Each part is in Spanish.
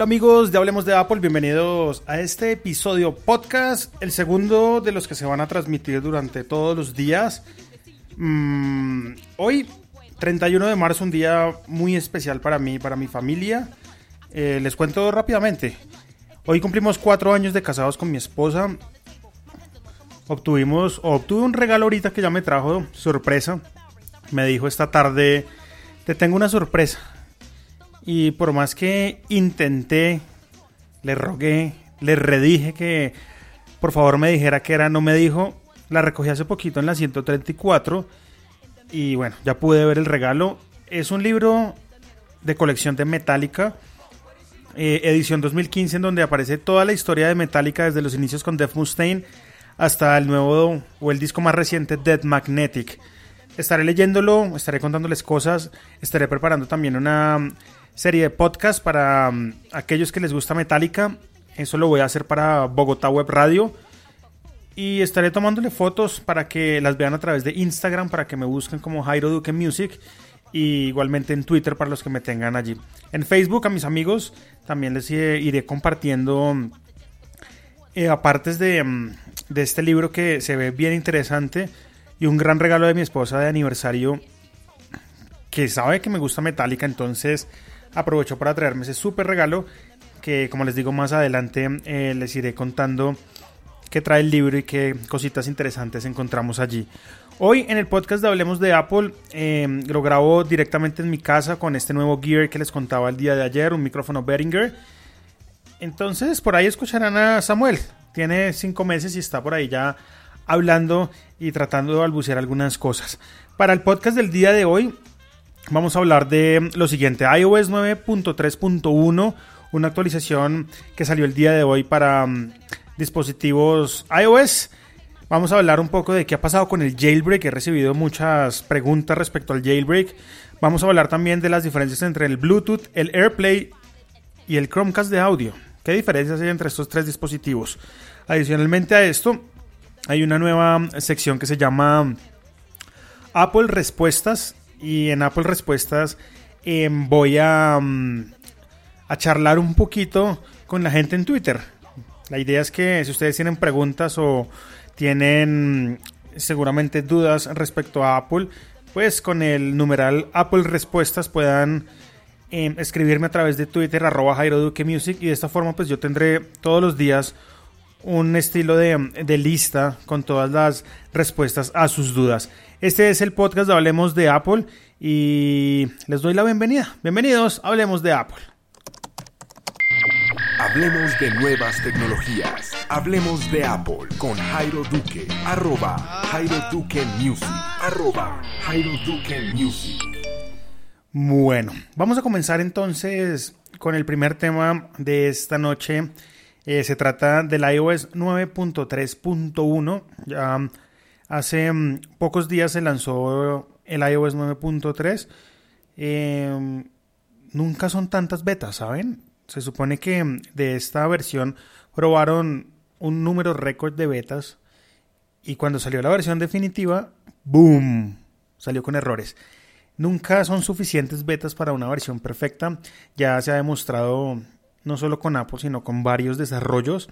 Hola amigos de Hablemos de Apple, bienvenidos a este episodio podcast, el segundo de los que se van a transmitir durante todos los días. Mm, hoy, 31 de marzo, un día muy especial para mí, para mi familia. Eh, les cuento rápidamente. Hoy cumplimos cuatro años de casados con mi esposa. Obtuvimos, obtuve un regalo ahorita que ya me trajo sorpresa. Me dijo esta tarde, te tengo una sorpresa. Y por más que intenté, le rogué, le redije que por favor me dijera que era, no me dijo. La recogí hace poquito en la 134 y bueno, ya pude ver el regalo. Es un libro de colección de Metallica, eh, edición 2015, en donde aparece toda la historia de Metallica desde los inicios con Def Mustaine hasta el nuevo o el disco más reciente, Dead Magnetic. Estaré leyéndolo, estaré contándoles cosas, estaré preparando también una serie de podcast para um, aquellos que les gusta Metallica. Eso lo voy a hacer para Bogotá Web Radio. Y estaré tomándole fotos para que las vean a través de Instagram, para que me busquen como Jairo Duque Music. Y igualmente en Twitter para los que me tengan allí. En Facebook a mis amigos también les iré compartiendo eh, apartes de, um, de este libro que se ve bien interesante. Y un gran regalo de mi esposa de aniversario que sabe que me gusta Metallica, entonces aprovecho para traerme ese súper regalo que como les digo más adelante eh, les iré contando qué trae el libro y qué cositas interesantes encontramos allí. Hoy en el podcast de Hablemos de Apple em, lo grabo directamente en mi casa con este nuevo gear que les contaba el día de ayer, un micrófono Behringer. Entonces por ahí escucharán a Samuel, tiene cinco meses y está por ahí ya hablando y tratando de balbucear algunas cosas. Para el podcast del día de hoy vamos a hablar de lo siguiente, iOS 9.3.1, una actualización que salió el día de hoy para um, dispositivos iOS. Vamos a hablar un poco de qué ha pasado con el jailbreak, he recibido muchas preguntas respecto al jailbreak. Vamos a hablar también de las diferencias entre el Bluetooth, el AirPlay y el Chromecast de audio. ¿Qué diferencias hay entre estos tres dispositivos? Adicionalmente a esto, hay una nueva sección que se llama Apple Respuestas y en Apple Respuestas em, voy a, mm, a charlar un poquito con la gente en Twitter. La idea es que si ustedes tienen preguntas o tienen seguramente dudas respecto a Apple, pues con el numeral Apple Respuestas puedan em, escribirme a través de Twitter arroba Jairo Duque Music y de esta forma pues yo tendré todos los días un estilo de, de, lista con todas las respuestas a sus dudas. Este es el podcast de Hablemos de Apple y les doy la bienvenida. Bienvenidos, Hablemos de Apple. Hablemos de nuevas tecnologías. Hablemos de Apple con Jairo Duque. Arroba Jairo Duque Music. Arroba Jairo Duque Music. Bueno, vamos a comenzar entonces con el primer tema de esta noche eh, se trata del iOS 9.3.1. Ya hace mm, pocos días se lanzó el iOS 9.3. Em, nunca son tantas betas, ¿saben? Se supone que mm, de esta versión probaron un número récord de betas y cuando salió la versión definitiva, ¡boom! Salió con errores. Nunca son suficientes betas para una versión perfecta. Ya se ha demostrado no solo con Apple, sino con varios desarrollos.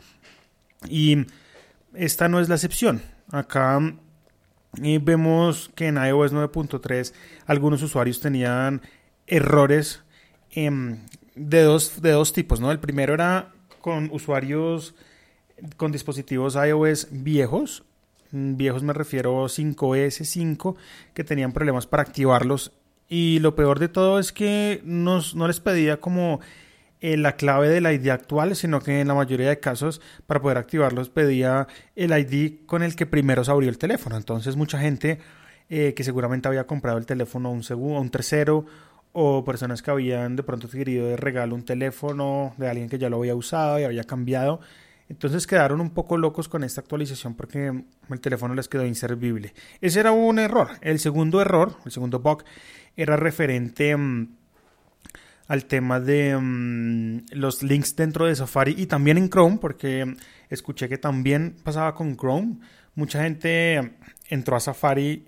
Y esta no es la excepción. Acá eh, vemos que en iOS 9.3 algunos usuarios tenían errores em, de, dos, de dos tipos. ¿no? El primero era con usuarios con dispositivos iOS viejos. Mm, viejos me refiero 5S, 5, que tenían problemas para activarlos. Y lo peor de todo es que nos, no les pedía como eh, la clave del ID actual, sino que en la mayoría de casos para poder activarlos pedía el ID con el que primero se abrió el teléfono. Entonces mucha gente eh, que seguramente había comprado el teléfono a un, segundo, un tercero o personas que habían de pronto adquirido de regalo un teléfono de alguien que ya lo había usado y había cambiado. Entonces quedaron un poco locos con esta actualización porque el teléfono les quedó inservible. Ese era un error. El segundo error, el segundo bug, era referente mm, al tema de mm, los links dentro de Safari y también en Chrome, porque escuché que también pasaba con Chrome. Mucha gente entró a Safari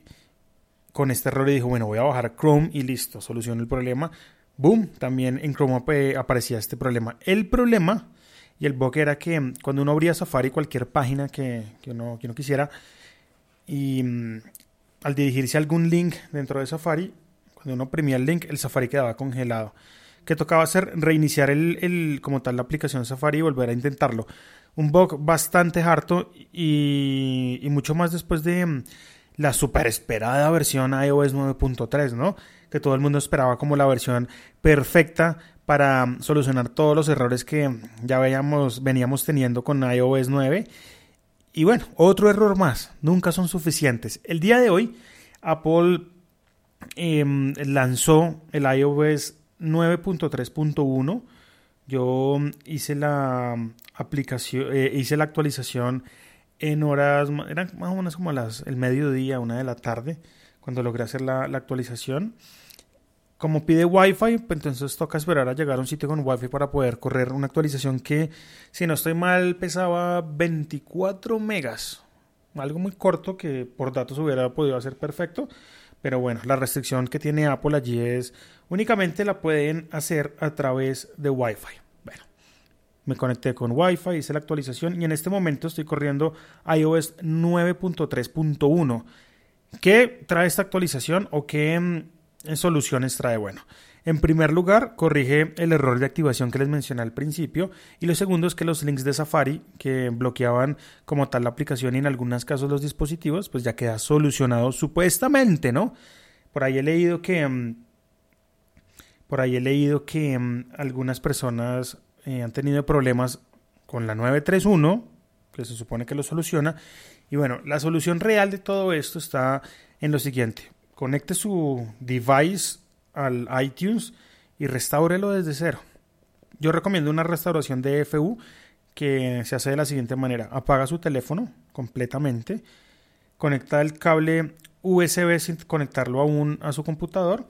con este error y dijo, bueno, voy a bajar Chrome y listo, soluciono el problema. boom, también en Chrome aparecía este problema. El problema y el bug era que mm, cuando uno abría Safari, cualquier página que, que uno quisiera, y mm, al dirigirse a algún link dentro de Safari, cuando uno oprimía el link, el Safari quedaba congelado. Que tocaba hacer reiniciar el, el, como tal la aplicación Safari y volver a intentarlo. Un bug bastante harto y, y mucho más después de mm, la super esperada versión iOS 9.3, ¿no? Que todo el mundo esperaba como la versión perfecta para solucionar todos los errores que ya veíamos, veníamos teniendo con iOS 9. Y bueno, otro error más, nunca son suficientes. El día de hoy, Apple em, lanzó el iOS 9.3.1. Yo hice la aplicación, eh, hice la actualización en horas, eran más o menos como las, el mediodía, una de la tarde, cuando logré hacer la, actualización. Como pide Wi-Fi, pues entonces toca esperar a llegar a un sitio con Wi-Fi para poder correr una actualización que, si no estoy mal, pesaba 24 megas. Algo muy corto que por datos hubiera podido hacer perfecto. Pero bueno, la restricción que tiene Apple allí es únicamente la pueden hacer a través de Wi-Fi me conecté con Wi-Fi, hice la actualización y en este momento estoy corriendo iOS 9.3.1. ¿Qué trae esta actualización o qué mm, soluciones trae? Bueno, en primer lugar, corrige el error de activación que les mencioné al principio. Y lo segundo es que los links de Safari que bloqueaban como tal la aplicación y en algunos casos los dispositivos, pues ya queda solucionado supuestamente, ¿no? Por ahí he leído que... Por ahí he leído que mm, algunas personas eh, han tenido problemas con la 931, que se supone que lo soluciona. Y bueno, la solución real de todo esto está en lo siguiente. Conecte su device al iTunes y restáurelo desde cero. Yo recomiendo una restauración de FU que se hace de la siguiente manera. Apaga su teléfono completamente, conecta el cable USB sin conectarlo aún a su computador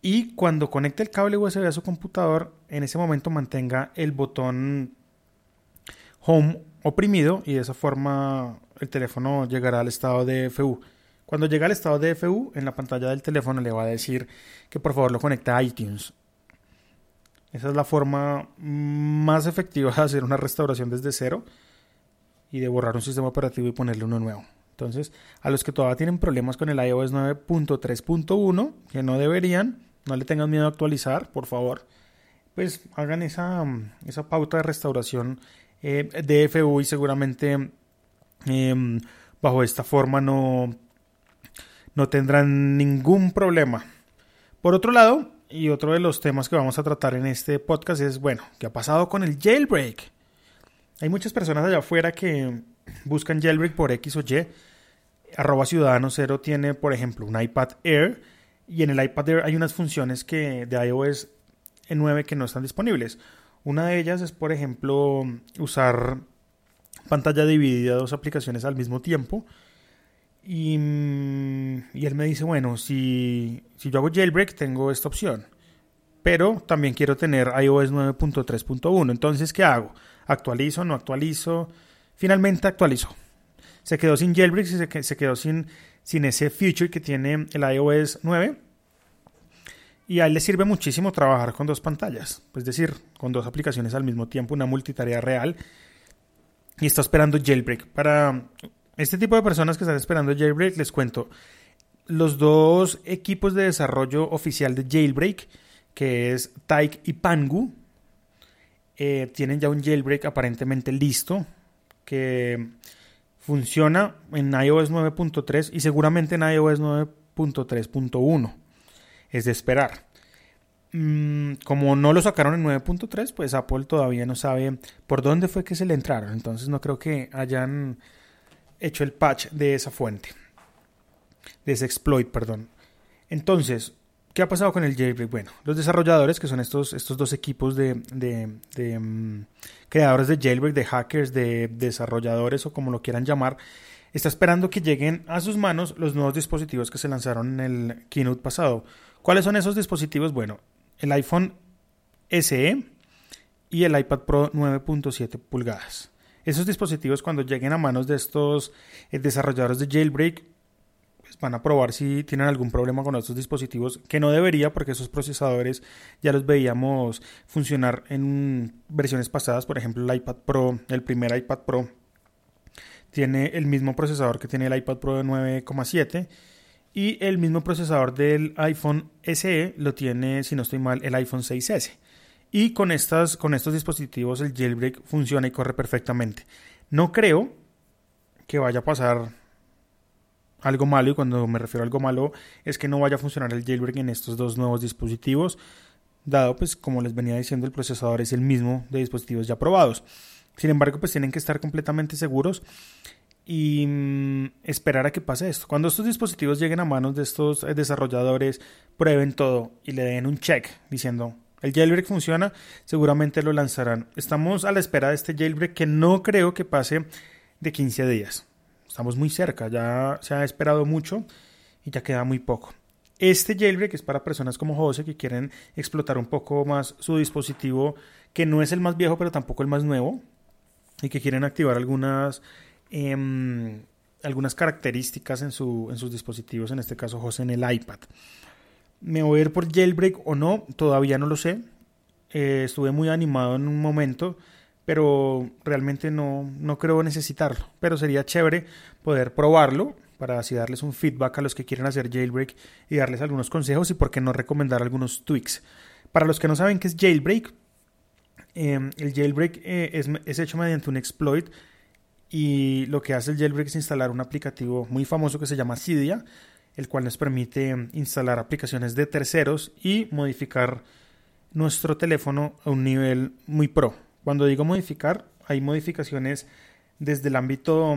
y cuando conecte el cable USB a su computador, en ese momento mantenga el botón Home oprimido y de esa forma el teléfono llegará al estado de FU. Cuando llega al estado de FU, en la pantalla del teléfono le va a decir que por favor lo conecte a iTunes. Esa es la forma más efectiva de hacer una restauración desde cero y de borrar un sistema operativo y ponerle uno nuevo. Entonces, a los que todavía tienen problemas con el iOS 9.3.1, que no deberían, no le tengan miedo a actualizar, por favor, pues hagan esa, esa pauta de restauración eh, de FU y seguramente em, bajo esta forma no, no tendrán ningún problema. Por otro lado, y otro de los temas que vamos a tratar en este podcast es, bueno, ¿qué ha pasado con el jailbreak? Hay muchas personas allá afuera que buscan jailbreak por X o Y. Arroba Ciudadano Cero tiene, por ejemplo, un iPad Air y en el iPad hay unas funciones que de iOS 9 que no están disponibles. Una de ellas es, por ejemplo, usar pantalla dividida dos aplicaciones al mismo tiempo. Y, él me dice, bueno, si, si yo hago jailbreak tengo esta opción. Pero también quiero tener iOS 9.3.1. Entonces, ¿qué hago? ¿Actualizo? ¿No actualizo? Finalmente actualizó. Se quedó sin jailbreak y se, se quedó sin sin ese feature que tiene el iOS 9. Y a él le sirve muchísimo trabajar con dos pantallas, es decir, con dos aplicaciones al mismo tiempo, una multitarea real. Y está esperando jailbreak. Para este tipo de personas que están esperando jailbreak, les cuento. Los dos equipos de desarrollo oficial de jailbreak, que es Taik y Pangu, eh, tienen ya un jailbreak aparentemente listo, que Funciona en iOS 9.3 y seguramente en iOS 9.3.1. Es de esperar. Mm, como no lo sacaron en 9.3, pues Apple todavía no sabe por dónde fue que se le entraron. Entonces no creo que hayan hecho el patch de esa fuente. De ese exploit, perdón. Entonces, ¿Qué ha pasado con el jailbreak? Bueno, los desarrolladores, que son estos, estos dos equipos de, mm, creadores de jailbreak, de hackers, de desarrolladores o como lo quieran llamar, está esperando que lleguen a sus manos los nuevos dispositivos que se lanzaron en el keynote pasado. ¿Cuáles son esos dispositivos? Bueno, el iPhone SE y el iPad Pro 9.7 pulgadas. Esos dispositivos cuando lleguen a manos de estos eh, desarrolladores de jailbreak pues van a probar si tienen algún problema con estos dispositivos, que no debería porque esos procesadores ya los veíamos funcionar en versiones pasadas, por ejemplo el iPad Pro, el primer iPad Pro tiene el mismo procesador que tiene el iPad Pro de 9,7 y el mismo procesador del iPhone SE lo tiene, si no estoy mal, el iPhone 6S. Y con, estas, con estos dispositivos el jailbreak funciona y corre perfectamente. No creo que vaya a pasar algo malo y cuando me refiero a algo malo es que no vaya a funcionar el jailbreak en estos dos nuevos dispositivos dado pues como les venía diciendo el procesador es el mismo de dispositivos ya probados. Sin embargo pues tienen que estar completamente seguros y mm, esperar a que pase esto. Cuando estos dispositivos lleguen a manos de estos desarrolladores prueben todo y le den un check diciendo el jailbreak funciona seguramente lo lanzarán estamos a la espera de este jailbreak que no creo que pase de 15 días Estamos muy cerca, ya se ha esperado mucho y ya queda muy poco. Este jailbreak es para personas como José que quieren explotar un poco más su dispositivo, que no es el más viejo, pero tampoco el más nuevo, y que quieren activar algunas, em, algunas características en, su, en sus dispositivos, en este caso José en el iPad. ¿Me voy a ir por jailbreak o no? Todavía no lo sé. Eh, estuve muy animado en un momento pero realmente no, no creo necesitarlo. Pero sería chévere poder probarlo para así darles un feedback a los que quieren hacer jailbreak y darles algunos consejos y por qué no recomendar algunos tweaks. Para los que no saben qué es jailbreak, em, el jailbreak eh, es, es, hecho mediante un exploit y lo que hace el jailbreak es instalar un aplicativo muy famoso que se llama Cydia, el cual nos permite instalar aplicaciones de terceros y modificar nuestro teléfono a un nivel muy pro. Cuando digo modificar, hay modificaciones desde el ámbito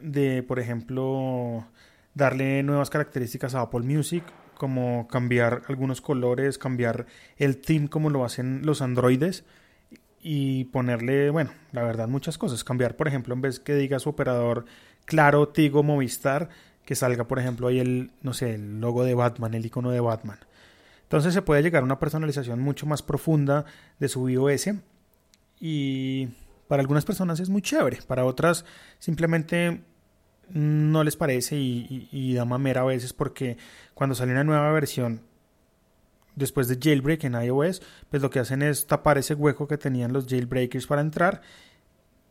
de, por ejemplo, darle nuevas características a Apple Music, como cambiar algunos colores, cambiar el theme como lo hacen los androides y ponerle, bueno, la verdad muchas cosas. Cambiar, por ejemplo, en vez que diga su operador Claro, Tigo, Movistar, que salga, por ejemplo, ahí el, no sé, el logo de Batman, el icono de Batman. Entonces se puede llegar a una personalización mucho más profunda de su iOS y para algunas personas es muy chévere, para otras simplemente no les parece y, da mamera a veces porque cuando sale una nueva versión después de jailbreak en iOS, pues lo que hacen es tapar ese hueco que tenían los jailbreakers para entrar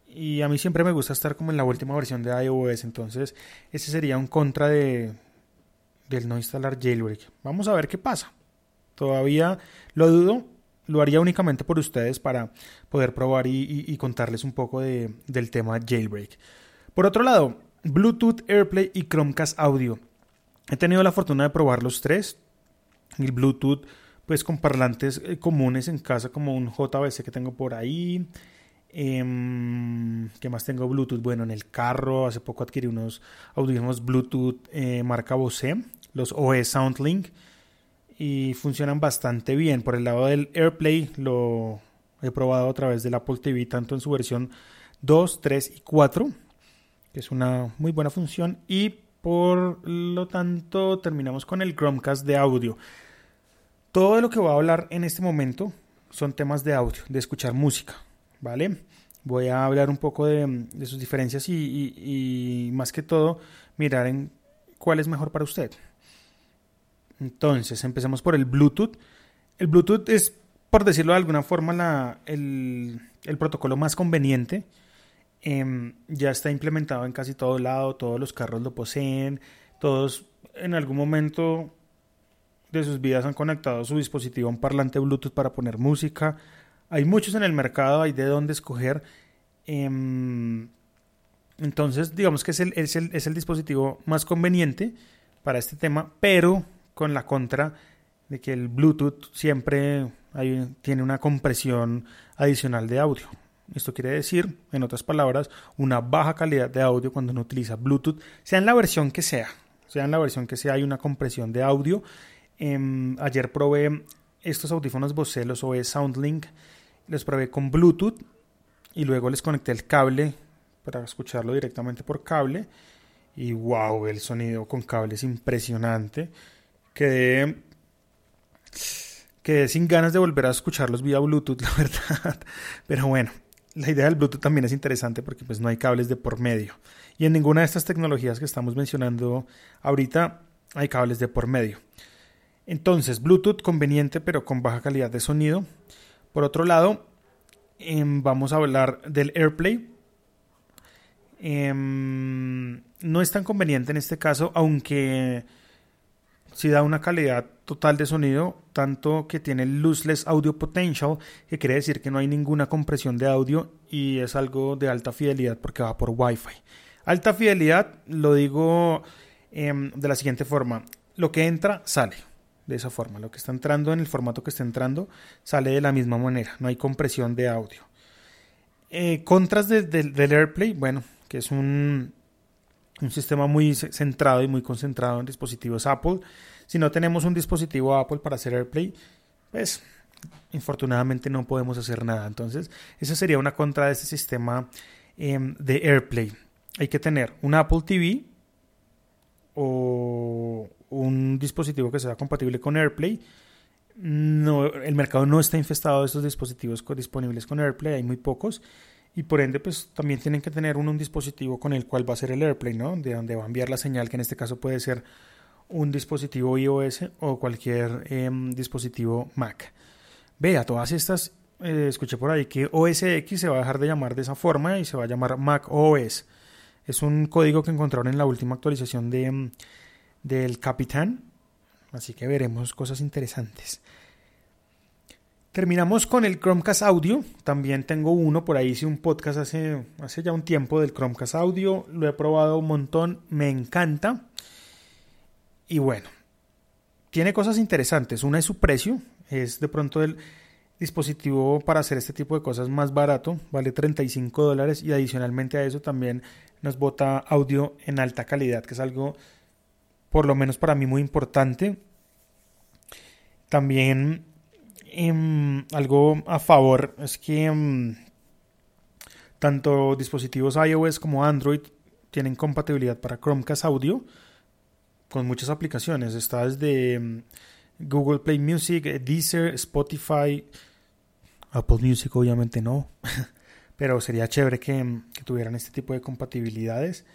y a mí siempre me gusta estar como en la última versión de iOS, entonces ese sería un contra de del no instalar jailbreak. Vamos a ver qué pasa. Todavía lo dudo, lo haría únicamente por ustedes para poder probar y, contarles un poco de, del tema jailbreak. Por otro lado, Bluetooth, AirPlay y Chromecast Audio. He tenido la fortuna de probar los tres. El Bluetooth, pues con parlantes eh, comunes en casa, como un JBC que tengo por ahí. Eh, ¿Qué más tengo Bluetooth? Bueno, en el carro, hace poco adquirí unos audífonos Bluetooth eh, marca Bose, los OE SoundLink y funcionan bastante bien. Por el lado del AirPlay lo he probado a través del Apple TV tanto en su versión 2, 3 y 4, que es una muy buena función y por lo tanto terminamos con el Chromecast de audio. Todo lo que voy a hablar en este momento son temas de audio, de escuchar música, ¿vale? Voy a hablar un poco de, sus diferencias y, y más que todo mirar en cuál es mejor para usted. Entonces, empezamos por el Bluetooth. El Bluetooth es, por decirlo de alguna forma, el, protocolo más conveniente. Em, ya está implementado en casi todo lado, todos los carros lo poseen, todos en algún momento de sus vidas han conectado su dispositivo a un parlante Bluetooth para poner música. Hay muchos en el mercado, hay de dónde escoger. Em, entonces, digamos que es el, es el dispositivo más conveniente para este tema, pero con la contra de que el Bluetooth siempre tiene una compresión adicional de audio. Esto quiere decir, en otras palabras, una baja calidad de audio cuando uno utiliza Bluetooth, sea en la versión que sea, sea en la versión que sea, hay una compresión de audio. Em, ayer probé estos audífonos Bose, los OE SoundLink, los probé con Bluetooth y luego les conecté el cable para escucharlo directamente por cable. Y wow, el sonido con cable es impresionante quedé, quedé sin ganas de volver a escucharlos vía Bluetooth, la verdad. Pero bueno, la idea del Bluetooth también es interesante porque pues no hay cables de por medio. Y en ninguna de estas tecnologías que estamos mencionando ahorita hay cables de por medio. Entonces, Bluetooth conveniente pero con baja calidad de sonido. Por otro lado, em, vamos a hablar del AirPlay. Em, no es tan conveniente en este caso, aunque si da una calidad total de sonido, tanto que tiene lossless audio potential, que quiere decir que no hay ninguna compresión de audio y es algo de alta fidelidad porque va por Wi-Fi. Alta fidelidad lo digo em, de la siguiente forma, lo que entra sale de esa forma, lo que está entrando en el formato que está entrando sale de la misma manera, no hay compresión de audio. Eh, contras del AirPlay, bueno, que es un, un sistema muy centrado y muy concentrado en dispositivos Apple. Si no tenemos un dispositivo Apple para hacer AirPlay, pues infortunadamente no podemos hacer nada. Entonces, esa sería una contra de este sistema em, de AirPlay. Hay que tener un Apple TV o un dispositivo que sea compatible con AirPlay. No, el mercado no está infestado de estos dispositivos disponibles con AirPlay, hay muy pocos y por ende pues también tienen que tener un, dispositivo con el cual va a ser el AirPlay, ¿no? De donde va a enviar la señal, que en este caso puede ser un dispositivo iOS o cualquier em, dispositivo Mac. Vea, todas estas, eh, escuché por ahí que OS X se va a dejar de llamar de esa forma y se va a llamar Mac OS. Es un código que encontraron en la última actualización de, em, del Capitán, así que veremos cosas interesantes. Terminamos con el Chromecast Audio. También tengo uno, por ahí hice un podcast hace, hace ya un tiempo del Chromecast Audio. Lo he probado un montón, me encanta. Y bueno, tiene cosas interesantes. Una es su precio, es de pronto el dispositivo para hacer este tipo de cosas más barato, vale 35 dólares y adicionalmente a eso también nos bota audio en alta calidad, que es algo por lo menos para mí muy importante. También Em, algo a favor es que em, tanto dispositivos iOS como Android tienen compatibilidad para Chromecast Audio con muchas aplicaciones. Está desde em, Google Play Music, Deezer, Spotify, Apple Music obviamente no, pero sería chévere que, que tuvieran este tipo de compatibilidades.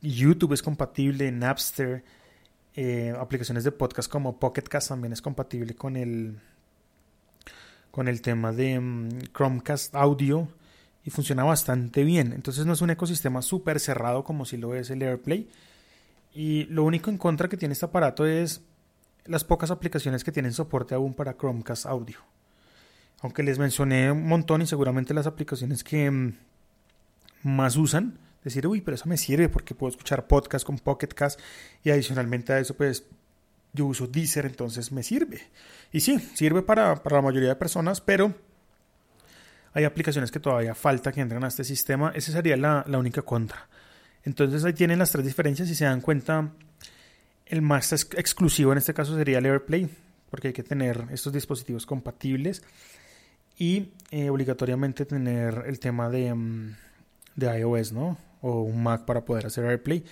YouTube es compatible, Napster, eh, aplicaciones de podcast como Pocket Cast también es compatible con el con el tema de mm, Chromecast Audio y funciona bastante bien. Entonces no es un ecosistema súper cerrado como si lo es el AirPlay. Y lo único en contra que tiene este aparato es las pocas aplicaciones que tienen soporte aún para Chromecast Audio. Aunque les mencioné un montón y seguramente las aplicaciones que mm, más usan decir, uy, pero eso me sirve porque puedo escuchar podcast con Pocket Cast y adicionalmente a eso, pues yo uso Deezer, entonces me sirve. Y sí, sirve para, la mayoría de personas, pero hay aplicaciones que todavía falta que entren a este sistema. Esa sería la, la única contra. Entonces ahí tienen las tres diferencias y se dan cuenta. El más exclusivo en este caso sería el AirPlay, porque hay que tener estos dispositivos compatibles y eh, obligatoriamente tener el tema de, mm, de iOS, ¿no? O un Mac para poder hacer AirPlay.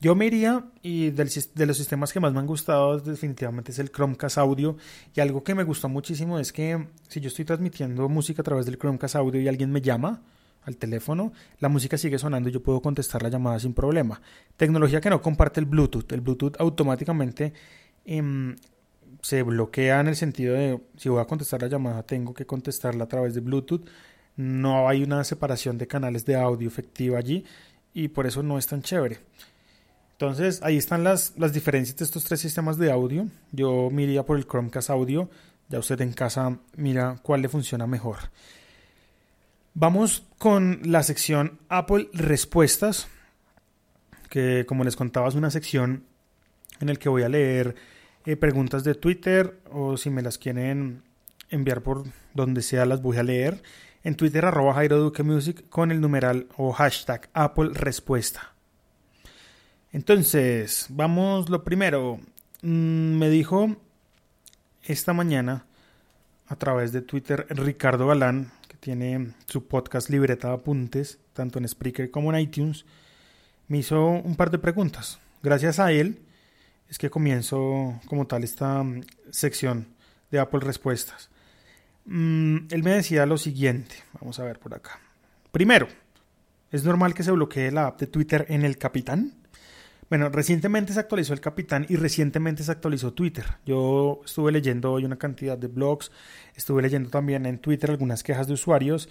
Yo me iría y de los sistemas que más me han gustado definitivamente es el Chromecast Audio y algo que me gustó muchísimo es que si yo estoy transmitiendo música a través del Chromecast Audio y alguien me llama al teléfono, la música sigue sonando y yo puedo contestar la llamada sin problema. Tecnología que no comparte el Bluetooth. El Bluetooth automáticamente em, se bloquea en el sentido de si voy a contestar la llamada tengo que contestarla a través de Bluetooth no hay una separación de canales de audio efectiva allí y por eso no es tan chévere. Entonces ahí están las, las diferencias de estos tres sistemas de audio. Yo miraría por el Chromecast Audio, ya usted en casa mira cuál le funciona mejor. Vamos con la sección Apple Respuestas, que como les contaba es una sección en la que voy a leer eh, preguntas de Twitter o si me las quieren enviar por donde sea las voy a leer en Twitter arroba Jairo con el numeral o hashtag Apple Respuesta. Entonces, vamos lo primero. Mm, me dijo esta mañana a través de Twitter Ricardo Galán, que tiene su podcast Libreta de Apuntes, tanto en Spreaker como en iTunes, me hizo un par de preguntas. Gracias a él es que comienzo como tal esta sección de Apple Respuestas. Mm, él me decía lo siguiente, vamos a ver por acá. Primero, ¿es normal que se bloquee la app de Twitter en el Capitán? Bueno, recientemente se actualizó el Capitán y recientemente se actualizó Twitter. Yo estuve leyendo hoy una cantidad de blogs, estuve leyendo también en Twitter algunas quejas de usuarios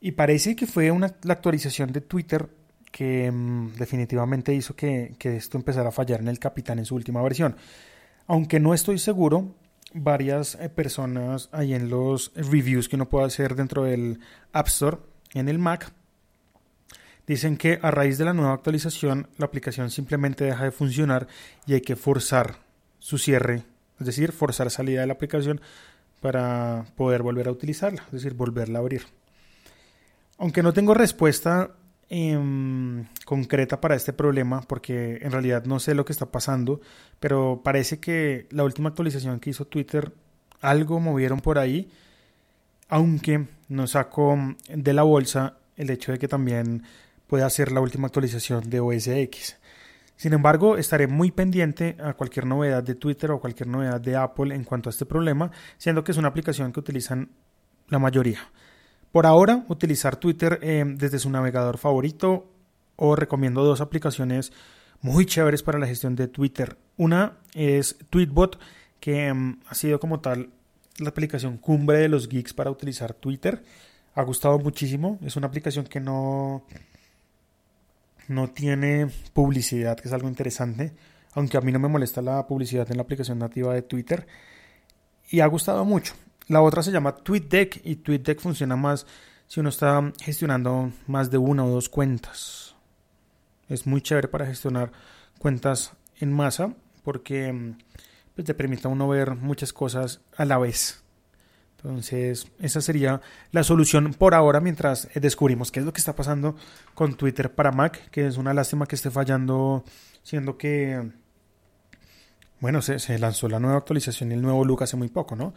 y parece que fue la actualización de Twitter que mm, definitivamente hizo que esto empezara a fallar en el Capitán en su última versión. Aunque no estoy seguro, varias eh, personas ahí en los reviews que uno puede hacer dentro del App Store en el Mac dicen que a raíz de la nueva actualización la aplicación simplemente deja de funcionar y hay que forzar su cierre, es decir, forzar salida de la aplicación para poder volver a utilizarla, es decir, volverla a abrir. Aunque no tengo respuesta Em, concreta para este problema porque en realidad no sé lo que está pasando, pero parece que la última actualización que hizo Twitter algo movieron por ahí, aunque no sacó de la bolsa el hecho de que también pueda ser la última actualización de OS X. Sin embargo, estaré muy pendiente a cualquier novedad de Twitter o cualquier novedad de Apple en cuanto a este problema, siendo que es una aplicación que utilizan la mayoría. Por ahora, utilizar Twitter eh, desde su navegador favorito o recomiendo dos aplicaciones muy chéveres para la gestión de Twitter. Una es Tweetbot, que em, ha sido como tal la aplicación cumbre de los geeks para utilizar Twitter. Ha gustado muchísimo. Es una aplicación que no, no tiene publicidad, que es algo interesante. Aunque a mí no me molesta la publicidad en la aplicación nativa de Twitter. Y ha gustado mucho. La otra se llama TweetDeck y TweetDeck funciona más si uno está gestionando más de una o dos cuentas. Es muy chévere para gestionar cuentas en masa porque pues, te permite a uno ver muchas cosas a la vez. Entonces, esa sería la solución por ahora mientras descubrimos qué es lo que está pasando con Twitter para Mac, que es una lástima que esté fallando, siendo que, bueno, se, se lanzó la nueva actualización y el nuevo look hace muy poco, ¿no?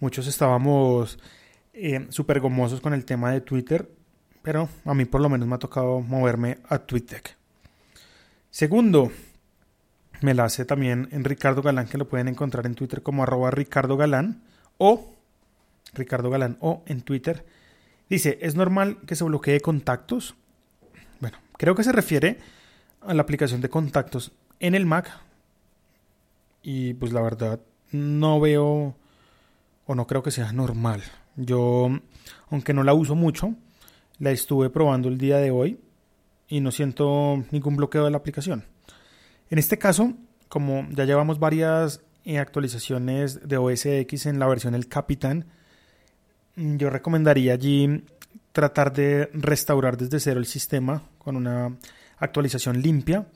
Muchos estábamos eh, súper gomosos con el tema de Twitter, pero a mí por lo menos me ha tocado moverme a TweetDeck. Segundo, me la hace también en Ricardo Galán, que lo pueden encontrar en Twitter como arroba Ricardo Galán o Ricardo Galán o en Twitter. Dice, ¿es normal que se bloquee contactos? Bueno, creo que se refiere a la aplicación de contactos en el Mac. Y pues la verdad, no veo o no creo que sea normal. Yo, aunque no la uso mucho, la estuve probando el día de hoy y no siento ningún bloqueo de la aplicación. En este caso, como ya llevamos varias eh, actualizaciones de OS X en la versión El Capitán, yo recomendaría allí tratar de restaurar desde cero el sistema con una actualización limpia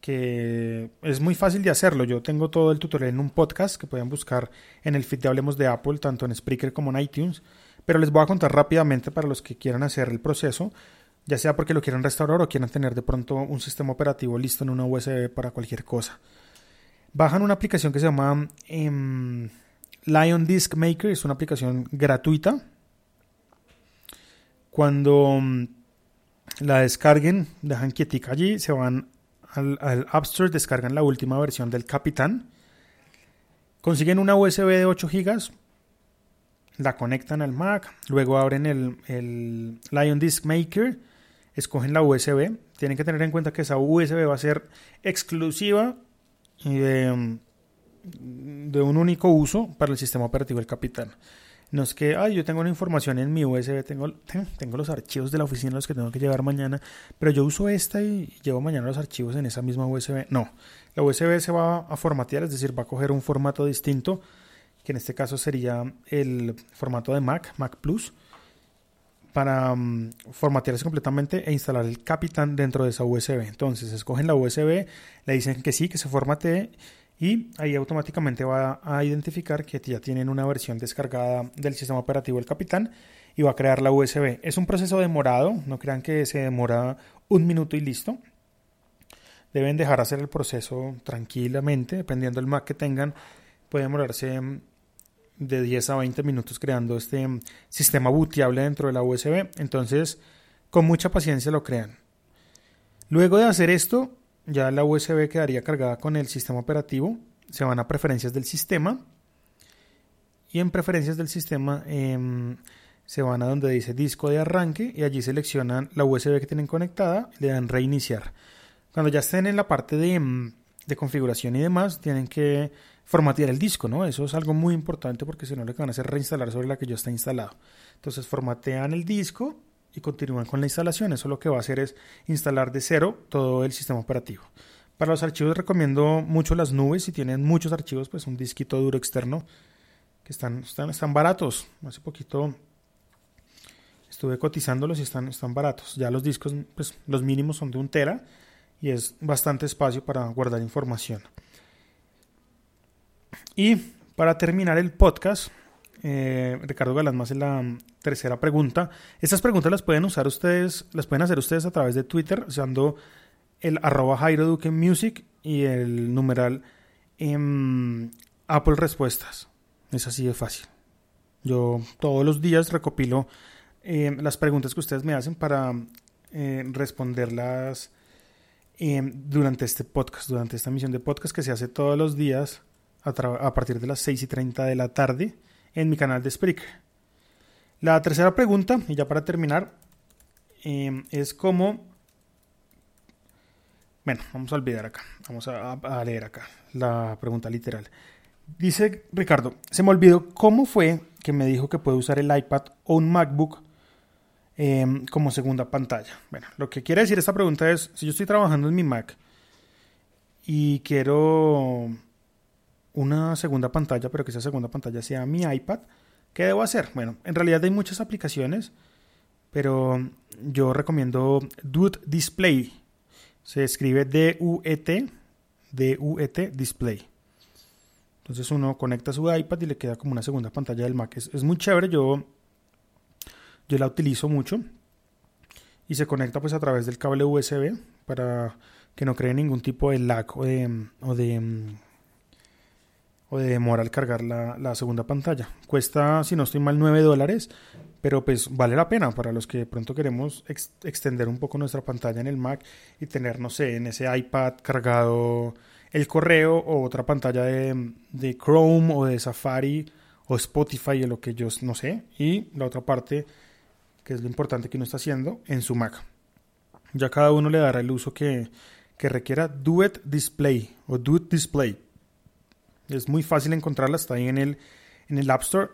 que es muy fácil de hacerlo. Yo tengo todo el tutorial en un podcast que pueden buscar en el feed de Hablemos de Apple, tanto en Spreaker como en iTunes. Pero les voy a contar rápidamente para los que quieran hacer el proceso, ya sea porque lo quieran restaurar o quieran tener de pronto un sistema operativo listo en una USB para cualquier cosa. Bajan una aplicación que se llama em, Lion Disk Maker, es una aplicación gratuita. Cuando mm, la descarguen, dejan quietica allí, se van al, App Store, descargan la última versión del Capitán, consiguen una USB de 8 GB, la conectan al Mac, luego abren el, Lion Disk Maker, escogen la USB, tienen que tener en cuenta que esa USB va a ser exclusiva de, de un único uso para el sistema operativo del Capitán. No es que, ay, yo tengo una información en mi USB, tengo, tengo los archivos de la oficina los que tengo que llevar mañana, pero yo uso esta y llevo mañana los archivos en esa misma USB. No, la USB se va a formatear, es decir, va a coger un formato distinto, que en este caso sería el formato de Mac, Mac Plus, para um, formatearse completamente e instalar el Capitán dentro de esa USB. Entonces, escogen la USB, le dicen que sí, que se formatee y ahí automáticamente va a identificar que ya tienen una versión descargada del sistema operativo del Capitán y va a crear la USB. Es un proceso demorado, no crean que se demora un minuto y listo. Deben dejar hacer el proceso tranquilamente, dependiendo del Mac que tengan, puede demorarse de 10 a 20 minutos creando este sistema booteable dentro de la USB. Entonces, con mucha paciencia lo crean. Luego de hacer esto, ya la USB quedaría cargada con el sistema operativo. Se van a preferencias del sistema. y en preferencias del sistema em, se van a donde dice disco de arranque y allí seleccionan la USB que tienen conectada y le dan reiniciar. Cuando ya estén en la parte de, em, de configuración y demás, tienen que formatear el disco, ¿no? Eso es algo muy importante porque si no le van a hacer reinstalar sobre la que ya está instalado. Entonces formatean el disco y continúan con la instalación. Eso lo que va a hacer es instalar de cero todo el sistema operativo. Para los archivos recomiendo mucho las nubes. Si tienen muchos archivos, pues un disquito duro externo que están, están, están baratos. Hace poquito estuve cotizándolos y están, están baratos. Ya los discos, pues los mínimos son de un tera y es bastante espacio para guardar información. Y para terminar el podcast, eh, Ricardo Galán más en la tercera pregunta. Estas preguntas las pueden usar ustedes, las pueden hacer ustedes a través de Twitter usando el arroba Jairo Duque Music y el numeral em, Apple Respuestas. Es así de fácil. Yo todos los días recopilo em, las preguntas que ustedes me hacen para eh, responderlas em, durante este podcast, durante esta emisión de podcast que se hace todos los días a, partir de las 6 y 30 de la tarde en mi canal de Spreaker. La tercera pregunta, y ya para terminar, em, es cómo... Bueno, vamos a olvidar acá, vamos a, leer acá la pregunta literal. Dice Ricardo, se me olvidó cómo fue que me dijo que puede usar el iPad o un MacBook em, como segunda pantalla. Bueno, lo que quiere decir esta pregunta es, si yo estoy trabajando en mi Mac y quiero una segunda pantalla, pero que esa segunda pantalla sea mi iPad, ¿qué debo hacer? Bueno, en realidad hay muchas aplicaciones, pero yo recomiendo Duet Display. Se escribe D-U-E-T, D-U-E-T Display. Entonces uno conecta su iPad y le queda como una segunda pantalla del Mac. Es, muy chévere, yo, yo la utilizo mucho. Y se conecta pues a través del cable USB para que no cree ningún tipo de lag o de, o de o de demora al cargar la, segunda pantalla. Cuesta, si no estoy mal, 9 dólares, pero pues vale la pena para los que de pronto queremos extender un poco nuestra pantalla en el Mac y tener, no sé, en ese iPad cargado el correo o otra pantalla de, de Chrome o de Safari o Spotify o lo que yo no sé. Y la otra parte, que es lo importante que uno está haciendo, en su Mac. Ya cada uno le dará el uso que, que requiera Duet Display o Duet Display es muy fácil encontrarla, está ahí en el, en el App Store.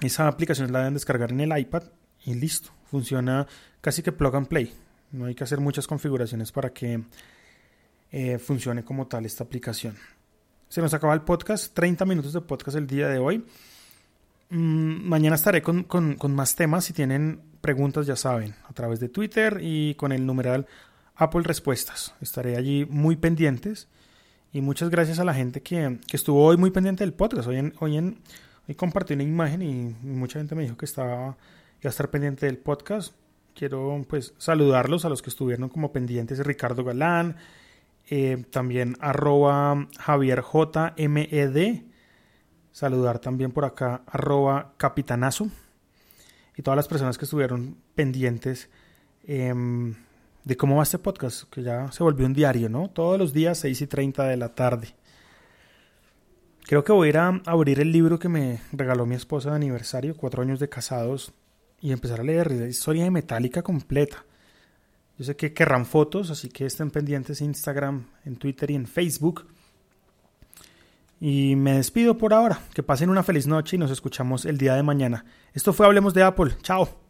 Esa aplicación la deben descargar en el iPad y listo. Funciona casi que plug and play. No hay que hacer muchas configuraciones para que eh, funcione como tal esta aplicación. Se nos acaba el podcast, 30 minutos de podcast el día de hoy. Mm, mañana estaré con, con, más temas. Si tienen preguntas, ya saben, a través de Twitter y con el numeral Apple Respuestas. Estaré allí muy pendientes. Y muchas gracias a la gente que, estuvo hoy muy pendiente del podcast. Hoy, en, hoy, en, hoy compartí una imagen y, mucha gente me dijo que estaba iba a estar pendiente del podcast. Quiero pues saludarlos a los que estuvieron como pendientes. Ricardo Galán, eh, también arroba Javier JMED. Saludar también por acá arroba Capitanazo. Y todas las personas que estuvieron pendientes. Eh, de cómo va este podcast, que ya se volvió un diario, ¿no? Todos los días, 6 y 30 de la tarde. Creo que voy a ir a abrir el libro que me regaló mi esposa de aniversario, cuatro años de casados, y empezar a leer historia de Metallica completa. Yo sé que querrán fotos, así que estén pendientes en Instagram, en Twitter y en Facebook. Y me despido por ahora. Que pasen una feliz noche y nos escuchamos el día de mañana. Esto fue Hablemos de Apple. Chao.